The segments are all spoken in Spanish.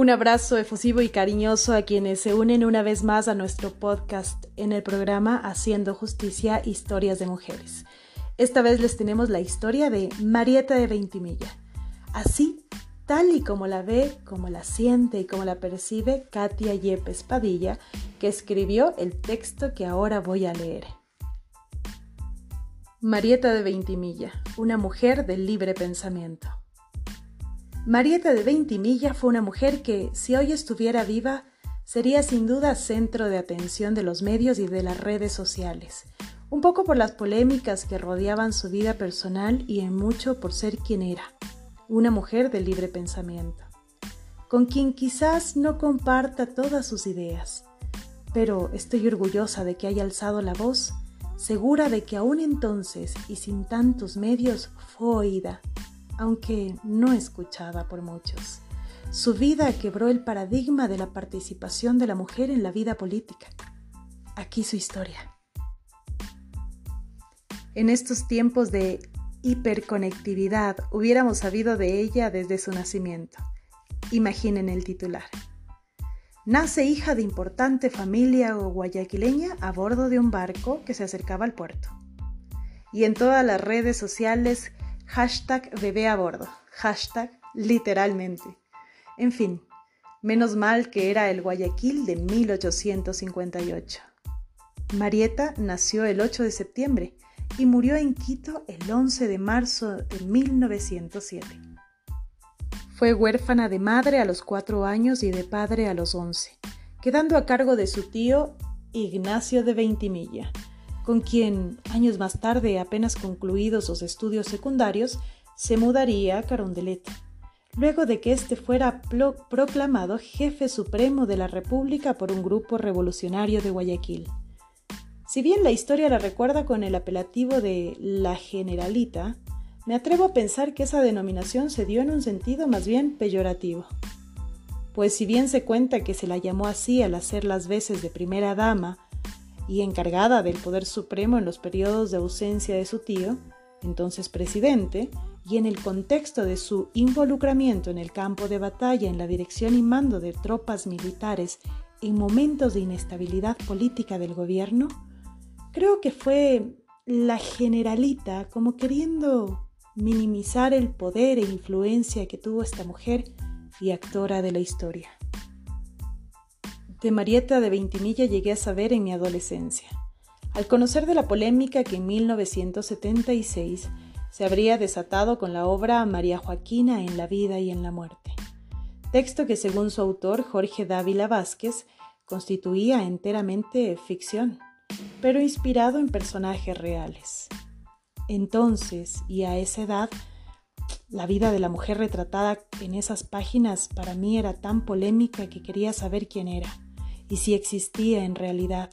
Un abrazo efusivo y cariñoso a quienes se unen una vez más a nuestro podcast en el programa Haciendo Justicia, Historias de Mujeres. Esta vez les tenemos la historia de Marieta de Veintimilla. Así, tal y como la ve, como la siente y como la percibe Katia Yepes Padilla, que escribió el texto que ahora voy a leer. Marieta de Veintimilla, una mujer de libre pensamiento. Marieta de Veintimilla fue una mujer que, si hoy estuviera viva, sería sin duda centro de atención de los medios y de las redes sociales, un poco por las polémicas que rodeaban su vida personal y en mucho por ser quien era, una mujer de libre pensamiento, con quien quizás no comparta todas sus ideas, pero estoy orgullosa de que haya alzado la voz, segura de que aún entonces y sin tantos medios fue oída aunque no escuchada por muchos. Su vida quebró el paradigma de la participación de la mujer en la vida política. Aquí su historia. En estos tiempos de hiperconectividad hubiéramos sabido de ella desde su nacimiento. Imaginen el titular. Nace hija de importante familia guayaquileña a bordo de un barco que se acercaba al puerto. Y en todas las redes sociales hashtag bebé a bordo, hashtag literalmente. En fin, menos mal que era el Guayaquil de 1858. Marieta nació el 8 de septiembre y murió en Quito el 11 de marzo de 1907. Fue huérfana de madre a los cuatro años y de padre a los once, quedando a cargo de su tío Ignacio de Veintimilla, con quien, años más tarde, apenas concluidos sus estudios secundarios, se mudaría a Carondelet, luego de que éste fuera proclamado jefe supremo de la República por un grupo revolucionario de Guayaquil. Si bien la historia la recuerda con el apelativo de la Generalita, me atrevo a pensar que esa denominación se dio en un sentido más bien peyorativo. Pues si bien se cuenta que se la llamó así al hacer las veces de primera dama y encargada del poder supremo en los periodos de ausencia de su tío, entonces presidente, y en el contexto de su involucramiento en el campo de batalla en la dirección y mando de tropas militares en momentos de inestabilidad política del gobierno, creo que fue la generalita como queriendo minimizar el poder e influencia que tuvo esta mujer y actora de la historia. De Marieta de Veintimilla llegué a saber en mi adolescencia, al conocer de la polémica que en 1976 se habría desatado con la obra María Joaquina en la vida y en la muerte, texto que según su autor Jorge Dávila Vázquez constituía enteramente ficción, pero inspirado en personajes reales. Entonces, y a esa edad, la vida de la mujer retratada en esas páginas para mí era tan polémica que quería saber quién era y si existía en realidad.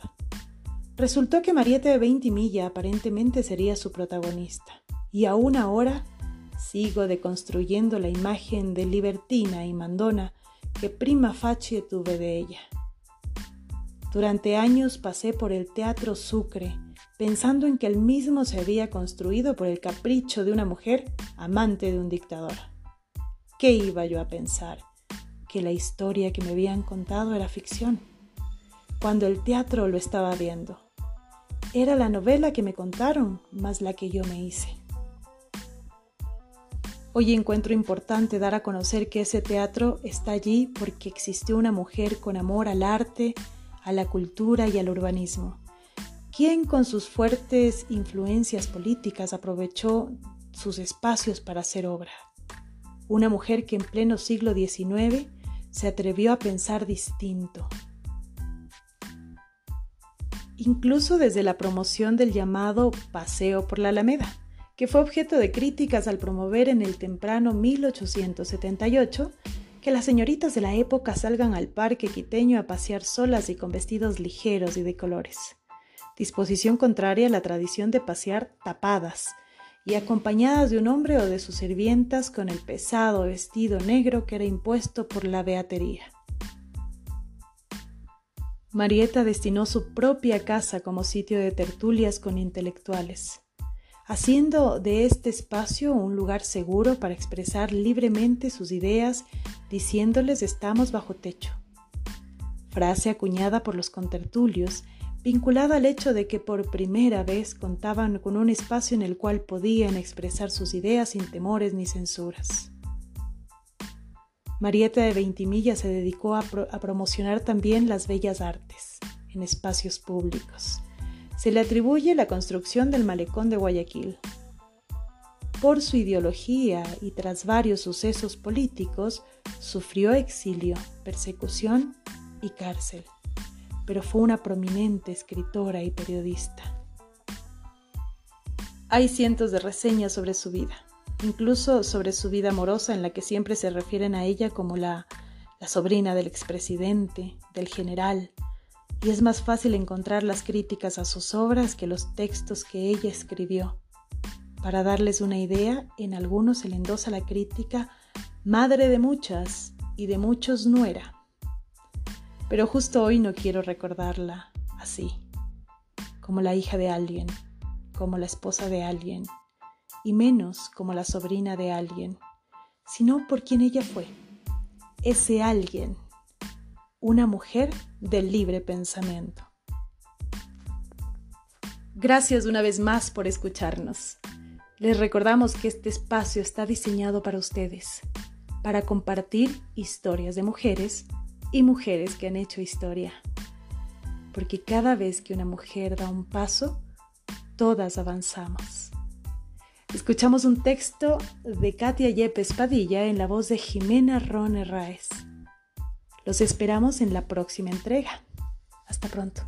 Resultó que Marieta de Veintimilla aparentemente sería su protagonista, y aún ahora sigo deconstruyendo la imagen de libertina y mandona que prima facie tuve de ella. Durante años pasé por el Teatro Sucre, pensando en que el mismo se había construido por el capricho de una mujer amante de un dictador. ¿Qué iba yo a pensar? Que la historia que me habían contado era ficción cuando el teatro lo estaba viendo. Era la novela que me contaron, más la que yo me hice. Hoy encuentro importante dar a conocer que ese teatro está allí porque existió una mujer con amor al arte, a la cultura y al urbanismo, quien con sus fuertes influencias políticas aprovechó sus espacios para hacer obra. Una mujer que en pleno siglo XIX se atrevió a pensar distinto, incluso desde la promoción del llamado Paseo por la Alameda, que fue objeto de críticas al promover en el temprano 1878 que las señoritas de la época salgan al parque quiteño a pasear solas y con vestidos ligeros y de colores. Disposición contraria a la tradición de pasear tapadas y acompañadas de un hombre o de sus sirvientas con el pesado vestido negro que era impuesto por la beatería. Marieta destinó su propia casa como sitio de tertulias con intelectuales. haciendo de este espacio un lugar seguro para expresar libremente sus ideas, diciéndoles estamos bajo techo. Frase acuñada por los contertulios, vinculada al hecho de que por primera vez contaban con un espacio en el cual podían expresar sus ideas sin temores ni censuras. Marieta de Veintimilla se dedicó a, a promocionar también las bellas artes en espacios públicos se le atribuye la construcción del malecón de Guayaquil. Por su ideología y tras varios sucesos políticos, sufrió exilio, persecución y cárcel, pero fue una prominente escritora y periodista. Hay cientos de reseñas sobre su vida, incluso sobre su vida amorosa en la que siempre se refieren a ella como la, la sobrina del expresidente, del general, y es más fácil encontrar las críticas a sus obras que los textos que ella escribió. Para darles una idea, en algunos se le endosa la crítica madre de muchas y de muchos nuera. Pero justo hoy no quiero recordarla así, como la hija de alguien, como la esposa de alguien, y menos como la sobrina de alguien, sino por quien ella fue, ese alguien una mujer del libre pensamiento. Gracias una vez más por escucharnos. Les recordamos que este espacio está diseñado para ustedes, para compartir historias de mujeres y mujeres que han hecho historia. Porque cada vez que una mujer da un paso, todas avanzamos. Escuchamos un texto de Katia Yepes Padilla en la voz de Jimena Rone Raez. Los esperamos en la próxima entrega. Hasta pronto.